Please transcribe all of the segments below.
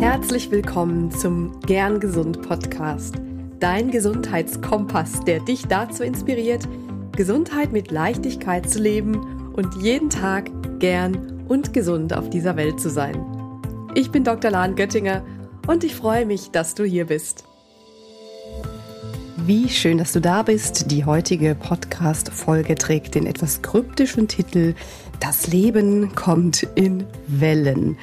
Herzlich willkommen zum Gern Gesund Podcast, dein Gesundheitskompass, der dich dazu inspiriert, Gesundheit mit Leichtigkeit zu leben und jeden Tag gern und gesund auf dieser Welt zu sein. Ich bin Dr. Lahn Göttinger und ich freue mich, dass du hier bist. Wie schön, dass du da bist. Die heutige Podcast-Folge trägt den etwas kryptischen Titel Das Leben kommt in Wellen.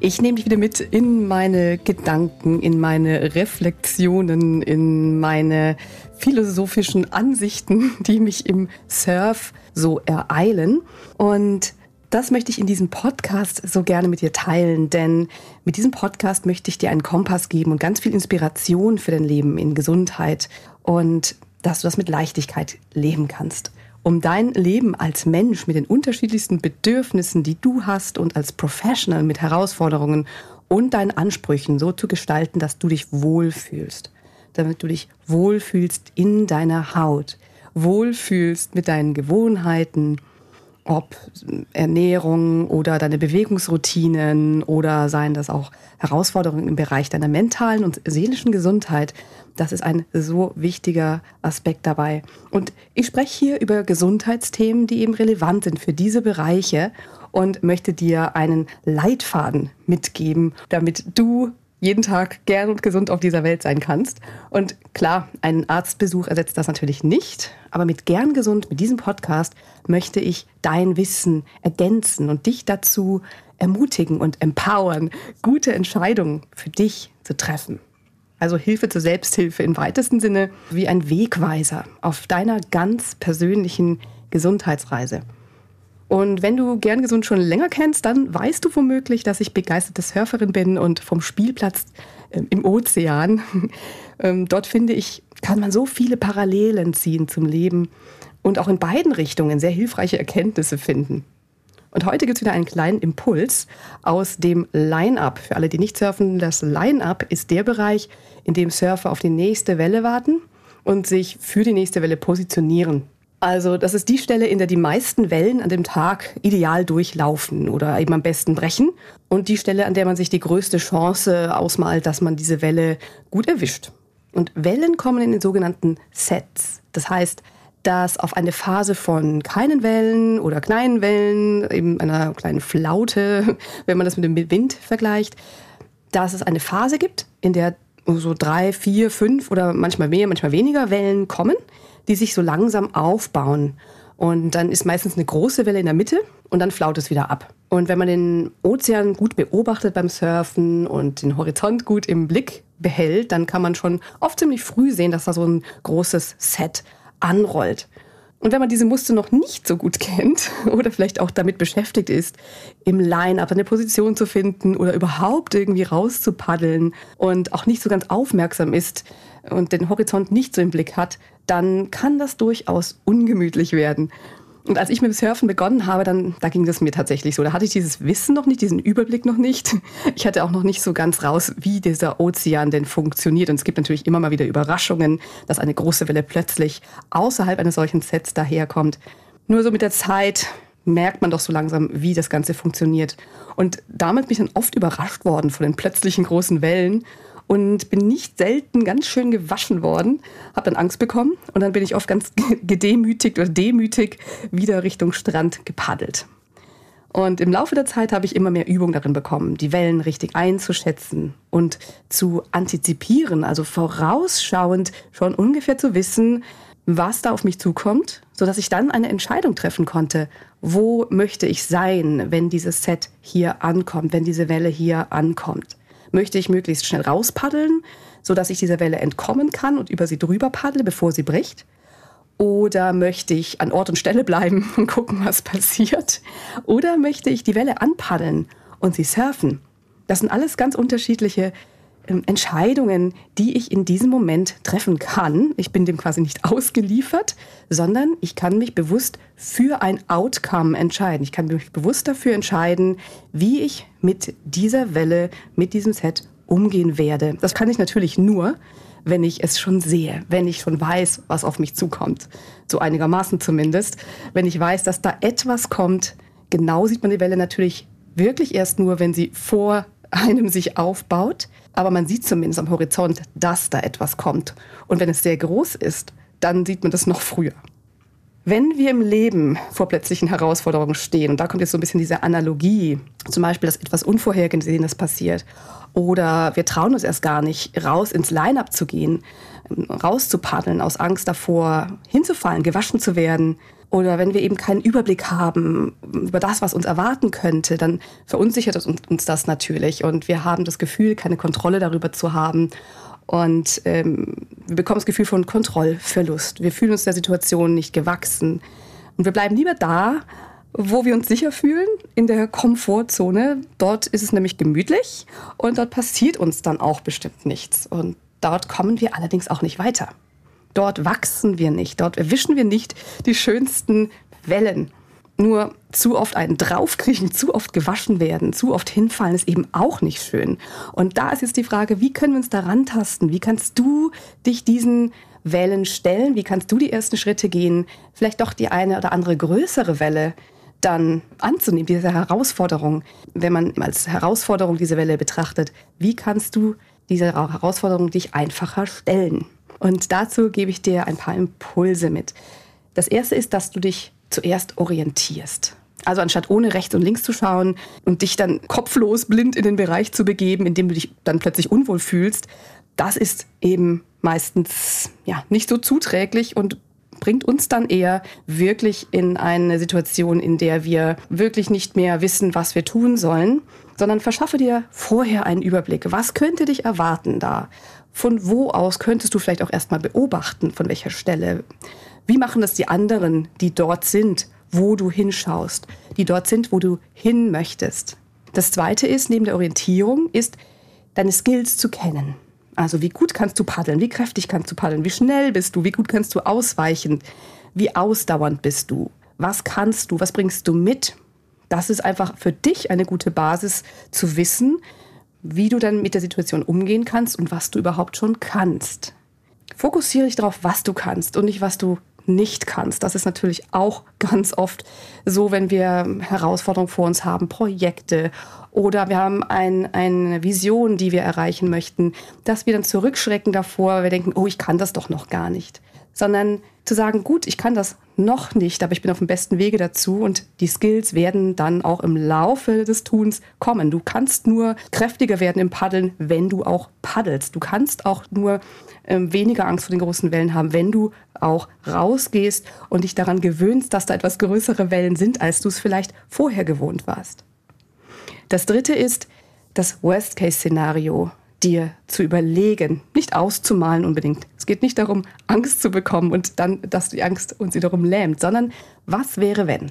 Ich nehme dich wieder mit in meine Gedanken, in meine Reflexionen, in meine philosophischen Ansichten, die mich im Surf so ereilen. Und das möchte ich in diesem Podcast so gerne mit dir teilen, denn mit diesem Podcast möchte ich dir einen Kompass geben und ganz viel Inspiration für dein Leben in Gesundheit und dass du das mit Leichtigkeit leben kannst um dein Leben als Mensch mit den unterschiedlichsten Bedürfnissen, die du hast und als Professional mit Herausforderungen und deinen Ansprüchen so zu gestalten, dass du dich wohlfühlst. Damit du dich wohlfühlst in deiner Haut, wohlfühlst mit deinen Gewohnheiten, ob Ernährung oder deine Bewegungsroutinen oder seien das auch Herausforderungen im Bereich deiner mentalen und seelischen Gesundheit. Das ist ein so wichtiger Aspekt dabei. Und ich spreche hier über Gesundheitsthemen, die eben relevant sind für diese Bereiche und möchte dir einen Leitfaden mitgeben, damit du jeden Tag gern und gesund auf dieser Welt sein kannst. Und klar, ein Arztbesuch ersetzt das natürlich nicht, aber mit gern gesund, mit diesem Podcast möchte ich dein Wissen ergänzen und dich dazu ermutigen und empowern, gute Entscheidungen für dich zu treffen. Also Hilfe zur Selbsthilfe im weitesten Sinne wie ein Wegweiser auf deiner ganz persönlichen Gesundheitsreise. Und wenn du gern gesund schon länger kennst, dann weißt du womöglich, dass ich begeisterte Surferin bin und vom Spielplatz äh, im Ozean. ähm, dort finde ich, kann man so viele Parallelen ziehen zum Leben und auch in beiden Richtungen sehr hilfreiche Erkenntnisse finden. Und heute gibt es wieder einen kleinen Impuls aus dem Line-Up. Für alle, die nicht surfen, das Line-Up ist der Bereich, in dem Surfer auf die nächste Welle warten und sich für die nächste Welle positionieren. Also das ist die Stelle, in der die meisten Wellen an dem Tag ideal durchlaufen oder eben am besten brechen und die Stelle, an der man sich die größte Chance ausmalt, dass man diese Welle gut erwischt. Und Wellen kommen in den sogenannten Sets. Das heißt, dass auf eine Phase von keinen Wellen oder kleinen Wellen, eben einer kleinen Flaute, wenn man das mit dem Wind vergleicht, dass es eine Phase gibt, in der so drei, vier, fünf oder manchmal mehr, manchmal weniger Wellen kommen die sich so langsam aufbauen. Und dann ist meistens eine große Welle in der Mitte und dann flaut es wieder ab. Und wenn man den Ozean gut beobachtet beim Surfen und den Horizont gut im Blick behält, dann kann man schon oft ziemlich früh sehen, dass da so ein großes Set anrollt. Und wenn man diese Muster noch nicht so gut kennt oder vielleicht auch damit beschäftigt ist, im Line-up eine Position zu finden oder überhaupt irgendwie rauszupaddeln und auch nicht so ganz aufmerksam ist und den Horizont nicht so im Blick hat, dann kann das durchaus ungemütlich werden. Und als ich mit dem Surfen begonnen habe, dann da ging das mir tatsächlich so. Da hatte ich dieses Wissen noch nicht, diesen Überblick noch nicht. Ich hatte auch noch nicht so ganz raus, wie dieser Ozean denn funktioniert. Und es gibt natürlich immer mal wieder Überraschungen, dass eine große Welle plötzlich außerhalb eines solchen Sets daherkommt. Nur so mit der Zeit merkt man doch so langsam, wie das Ganze funktioniert. Und damit bin ich dann oft überrascht worden von den plötzlichen großen Wellen und bin nicht selten ganz schön gewaschen worden, habe dann Angst bekommen und dann bin ich oft ganz gedemütigt oder demütig wieder Richtung Strand gepaddelt. Und im Laufe der Zeit habe ich immer mehr Übung darin bekommen, die Wellen richtig einzuschätzen und zu antizipieren, also vorausschauend schon ungefähr zu wissen, was da auf mich zukommt, sodass ich dann eine Entscheidung treffen konnte, wo möchte ich sein, wenn dieses Set hier ankommt, wenn diese Welle hier ankommt. Möchte ich möglichst schnell rauspaddeln, sodass ich dieser Welle entkommen kann und über sie drüber paddle, bevor sie bricht? Oder möchte ich an Ort und Stelle bleiben und gucken, was passiert? Oder möchte ich die Welle anpaddeln und sie surfen? Das sind alles ganz unterschiedliche Entscheidungen, die ich in diesem Moment treffen kann. Ich bin dem quasi nicht ausgeliefert, sondern ich kann mich bewusst für ein Outcome entscheiden. Ich kann mich bewusst dafür entscheiden, wie ich mit dieser Welle, mit diesem Set umgehen werde. Das kann ich natürlich nur, wenn ich es schon sehe, wenn ich schon weiß, was auf mich zukommt. So einigermaßen zumindest. Wenn ich weiß, dass da etwas kommt, genau sieht man die Welle natürlich wirklich erst nur, wenn sie vor einem sich aufbaut. Aber man sieht zumindest am Horizont, dass da etwas kommt. Und wenn es sehr groß ist, dann sieht man das noch früher. Wenn wir im Leben vor plötzlichen Herausforderungen stehen, und da kommt jetzt so ein bisschen diese Analogie, zum Beispiel, dass etwas Unvorhergesehenes passiert, oder wir trauen uns erst gar nicht, raus ins Line-up zu gehen, rauszupaddeln aus Angst davor, hinzufallen, gewaschen zu werden, oder wenn wir eben keinen Überblick haben über das, was uns erwarten könnte, dann verunsichert uns das natürlich. Und wir haben das Gefühl, keine Kontrolle darüber zu haben. Und ähm, wir bekommen das Gefühl von Kontrollverlust. Wir fühlen uns der Situation nicht gewachsen. Und wir bleiben lieber da, wo wir uns sicher fühlen, in der Komfortzone. Dort ist es nämlich gemütlich und dort passiert uns dann auch bestimmt nichts. Und dort kommen wir allerdings auch nicht weiter. Dort wachsen wir nicht, dort erwischen wir nicht die schönsten Wellen. Nur zu oft einen draufkriechen, zu oft gewaschen werden, zu oft hinfallen ist eben auch nicht schön. Und da ist jetzt die Frage, wie können wir uns daran tasten? Wie kannst du dich diesen Wellen stellen? Wie kannst du die ersten Schritte gehen? Vielleicht doch die eine oder andere größere Welle dann anzunehmen, diese Herausforderung. Wenn man als Herausforderung diese Welle betrachtet, wie kannst du diese Herausforderung dich einfacher stellen? Und dazu gebe ich dir ein paar Impulse mit. Das erste ist, dass du dich zuerst orientierst. Also anstatt ohne rechts und links zu schauen und dich dann kopflos blind in den Bereich zu begeben, in dem du dich dann plötzlich unwohl fühlst, das ist eben meistens ja nicht so zuträglich und bringt uns dann eher wirklich in eine Situation, in der wir wirklich nicht mehr wissen, was wir tun sollen, sondern verschaffe dir vorher einen Überblick. Was könnte dich erwarten da? Von wo aus könntest du vielleicht auch erstmal beobachten, von welcher Stelle? Wie machen das die anderen, die dort sind, wo du hinschaust, die dort sind, wo du hin möchtest? Das zweite ist, neben der Orientierung, ist deine Skills zu kennen. Also wie gut kannst du paddeln, wie kräftig kannst du paddeln, wie schnell bist du, wie gut kannst du ausweichen, wie ausdauernd bist du, was kannst du, was bringst du mit. Das ist einfach für dich eine gute Basis zu wissen, wie du dann mit der Situation umgehen kannst und was du überhaupt schon kannst. Fokussiere dich darauf, was du kannst und nicht, was du nicht kannst. Das ist natürlich auch ganz oft so, wenn wir Herausforderungen vor uns haben, Projekte oder wir haben ein, eine Vision, die wir erreichen möchten, dass wir dann zurückschrecken davor, wir denken, oh, ich kann das doch noch gar nicht. Sondern zu sagen, gut, ich kann das noch nicht, aber ich bin auf dem besten Wege dazu und die Skills werden dann auch im Laufe des Tuns kommen. Du kannst nur kräftiger werden im Paddeln, wenn du auch paddelst. Du kannst auch nur ähm, weniger Angst vor den großen Wellen haben, wenn du auch rausgehst und dich daran gewöhnst, dass da etwas größere Wellen sind, als du es vielleicht vorher gewohnt warst. Das dritte ist das Worst-Case-Szenario dir zu überlegen, nicht auszumalen unbedingt. Es geht nicht darum, Angst zu bekommen und dann, dass die Angst uns wiederum lähmt, sondern was wäre, wenn?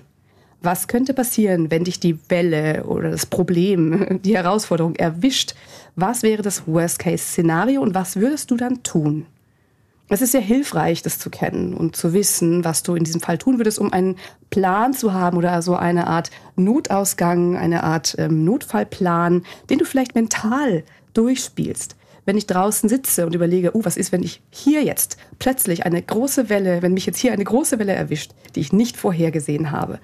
Was könnte passieren, wenn dich die Welle oder das Problem, die Herausforderung erwischt? Was wäre das Worst-Case-Szenario und was würdest du dann tun? Es ist sehr hilfreich, das zu kennen und zu wissen, was du in diesem Fall tun würdest, um einen Plan zu haben oder so eine Art Notausgang, eine Art ähm, Notfallplan, den du vielleicht mental durchspielst. Wenn ich draußen sitze und überlege, oh, was ist, wenn ich hier jetzt plötzlich eine große Welle, wenn mich jetzt hier eine große Welle erwischt, die ich nicht vorhergesehen habe,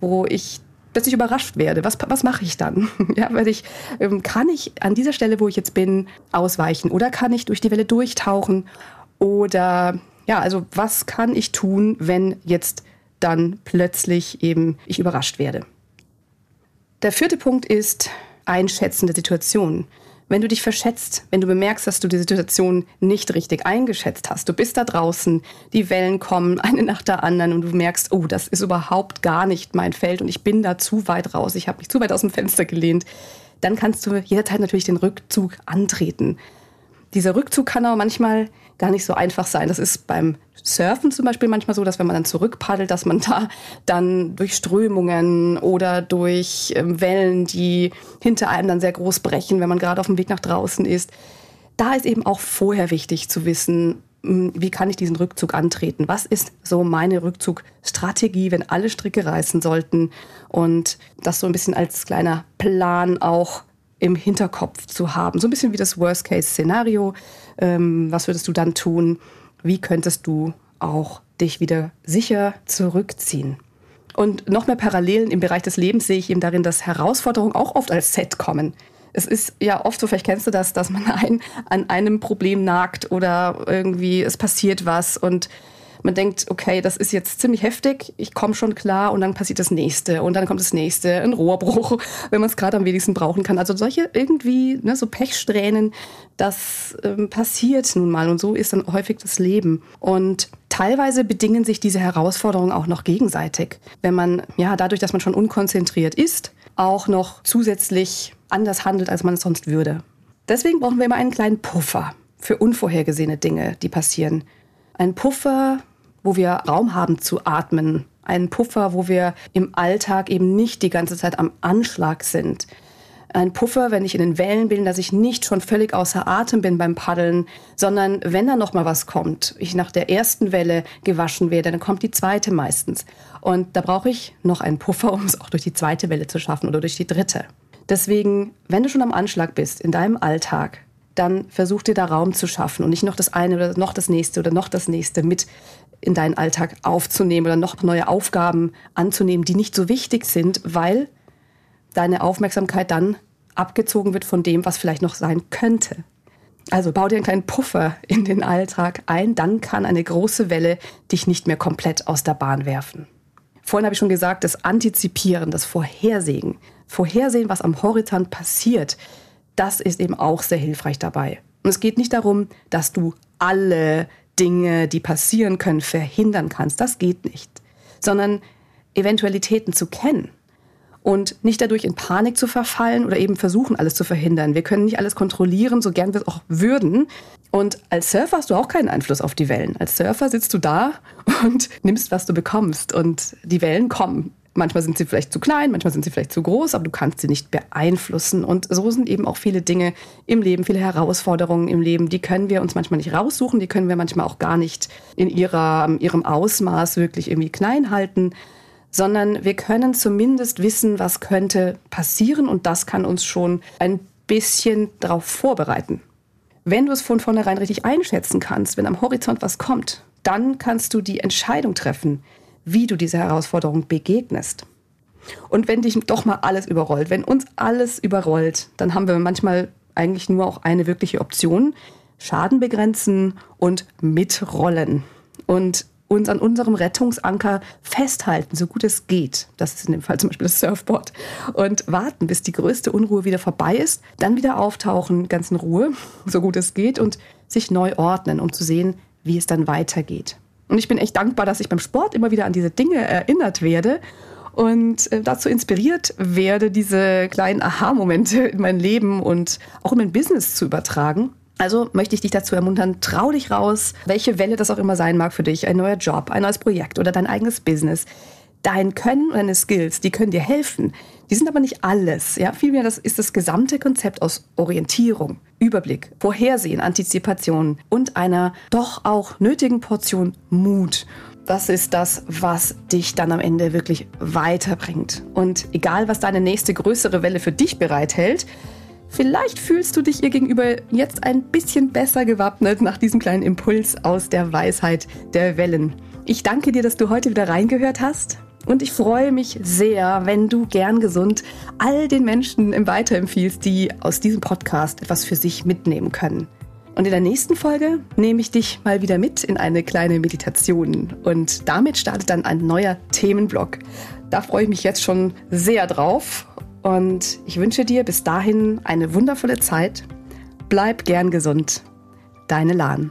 wo ich plötzlich überrascht werde. Was, was mache ich dann? ja, weil ich, ähm, kann ich an dieser Stelle, wo ich jetzt bin, ausweichen oder kann ich durch die Welle durchtauchen? Oder ja, also was kann ich tun, wenn jetzt dann plötzlich eben ich überrascht werde? Der vierte Punkt ist Einschätzen der Situation. Wenn du dich verschätzt, wenn du bemerkst, dass du die Situation nicht richtig eingeschätzt hast, du bist da draußen, die Wellen kommen eine nach der anderen und du merkst, oh, das ist überhaupt gar nicht mein Feld und ich bin da zu weit raus, ich habe mich zu weit aus dem Fenster gelehnt, dann kannst du jederzeit natürlich den Rückzug antreten. Dieser Rückzug kann auch manchmal gar nicht so einfach sein. Das ist beim Surfen zum Beispiel manchmal so, dass wenn man dann zurückpaddelt, dass man da dann durch Strömungen oder durch ähm, Wellen, die hinter einem dann sehr groß brechen, wenn man gerade auf dem Weg nach draußen ist. Da ist eben auch vorher wichtig zu wissen, hm, wie kann ich diesen Rückzug antreten? Was ist so meine Rückzugstrategie, wenn alle Stricke reißen sollten? Und das so ein bisschen als kleiner Plan auch im Hinterkopf zu haben. So ein bisschen wie das Worst-Case-Szenario. Ähm, was würdest du dann tun? Wie könntest du auch dich wieder sicher zurückziehen? Und noch mehr Parallelen im Bereich des Lebens sehe ich eben darin, dass Herausforderungen auch oft als Set kommen. Es ist ja oft so, vielleicht kennst du das, dass man ein, an einem Problem nagt oder irgendwie es passiert was und man denkt, okay, das ist jetzt ziemlich heftig, ich komme schon klar und dann passiert das nächste und dann kommt das nächste, ein Rohrbruch, wenn man es gerade am wenigsten brauchen kann. Also solche irgendwie, ne, so Pechsträhnen, das ähm, passiert nun mal und so ist dann häufig das Leben. Und teilweise bedingen sich diese Herausforderungen auch noch gegenseitig. Wenn man, ja, dadurch, dass man schon unkonzentriert ist, auch noch zusätzlich anders handelt, als man es sonst würde. Deswegen brauchen wir immer einen kleinen Puffer für unvorhergesehene Dinge, die passieren. Ein Puffer, wo wir Raum haben zu atmen. Einen Puffer, wo wir im Alltag eben nicht die ganze Zeit am Anschlag sind. Ein Puffer, wenn ich in den Wellen bin, dass ich nicht schon völlig außer Atem bin beim Paddeln, sondern wenn da noch mal was kommt, ich nach der ersten Welle gewaschen werde, dann kommt die zweite meistens. Und da brauche ich noch einen Puffer, um es auch durch die zweite Welle zu schaffen oder durch die dritte. Deswegen, wenn du schon am Anschlag bist in deinem Alltag, dann versuch dir da Raum zu schaffen und nicht noch das eine oder noch das nächste oder noch das nächste mit in deinen Alltag aufzunehmen oder noch neue Aufgaben anzunehmen, die nicht so wichtig sind, weil deine Aufmerksamkeit dann abgezogen wird von dem, was vielleicht noch sein könnte. Also bau dir einen kleinen Puffer in den Alltag ein, dann kann eine große Welle dich nicht mehr komplett aus der Bahn werfen. Vorhin habe ich schon gesagt, das Antizipieren, das Vorhersehen, Vorhersehen, was am Horizont passiert, das ist eben auch sehr hilfreich dabei. Und es geht nicht darum, dass du alle Dinge, die passieren können, verhindern kannst. Das geht nicht. Sondern Eventualitäten zu kennen und nicht dadurch in Panik zu verfallen oder eben versuchen, alles zu verhindern. Wir können nicht alles kontrollieren, so gern wir es auch würden. Und als Surfer hast du auch keinen Einfluss auf die Wellen. Als Surfer sitzt du da und nimmst, was du bekommst. Und die Wellen kommen. Manchmal sind sie vielleicht zu klein, manchmal sind sie vielleicht zu groß, aber du kannst sie nicht beeinflussen. Und so sind eben auch viele Dinge im Leben, viele Herausforderungen im Leben, die können wir uns manchmal nicht raussuchen, die können wir manchmal auch gar nicht in ihrer, ihrem Ausmaß wirklich irgendwie klein halten, sondern wir können zumindest wissen, was könnte passieren und das kann uns schon ein bisschen darauf vorbereiten. Wenn du es von vornherein richtig einschätzen kannst, wenn am Horizont was kommt, dann kannst du die Entscheidung treffen, wie du dieser Herausforderung begegnest. Und wenn dich doch mal alles überrollt, wenn uns alles überrollt, dann haben wir manchmal eigentlich nur auch eine wirkliche Option. Schaden begrenzen und mitrollen. Und uns an unserem Rettungsanker festhalten, so gut es geht. Das ist in dem Fall zum Beispiel das Surfboard. Und warten, bis die größte Unruhe wieder vorbei ist. Dann wieder auftauchen, ganz in Ruhe, so gut es geht. Und sich neu ordnen, um zu sehen, wie es dann weitergeht. Und ich bin echt dankbar, dass ich beim Sport immer wieder an diese Dinge erinnert werde und äh, dazu inspiriert werde, diese kleinen Aha-Momente in mein Leben und auch in mein Business zu übertragen. Also möchte ich dich dazu ermuntern, trau dich raus, welche Welle das auch immer sein mag für dich, ein neuer Job, ein neues Projekt oder dein eigenes Business. Dein Können und deine Skills, die können dir helfen. Die sind aber nicht alles. Ja? Vielmehr das ist das gesamte Konzept aus Orientierung, Überblick, Vorhersehen, Antizipation und einer doch auch nötigen Portion Mut. Das ist das, was dich dann am Ende wirklich weiterbringt. Und egal, was deine nächste größere Welle für dich bereithält, Vielleicht fühlst du dich ihr gegenüber jetzt ein bisschen besser gewappnet nach diesem kleinen Impuls aus der Weisheit der Wellen. Ich danke dir, dass du heute wieder reingehört hast. Und ich freue mich sehr, wenn du gern gesund all den Menschen im weiterempfiehlst, die aus diesem Podcast etwas für sich mitnehmen können. Und in der nächsten Folge nehme ich dich mal wieder mit in eine kleine Meditation. Und damit startet dann ein neuer Themenblock. Da freue ich mich jetzt schon sehr drauf. Und ich wünsche dir bis dahin eine wundervolle Zeit. Bleib gern gesund. Deine Lahn.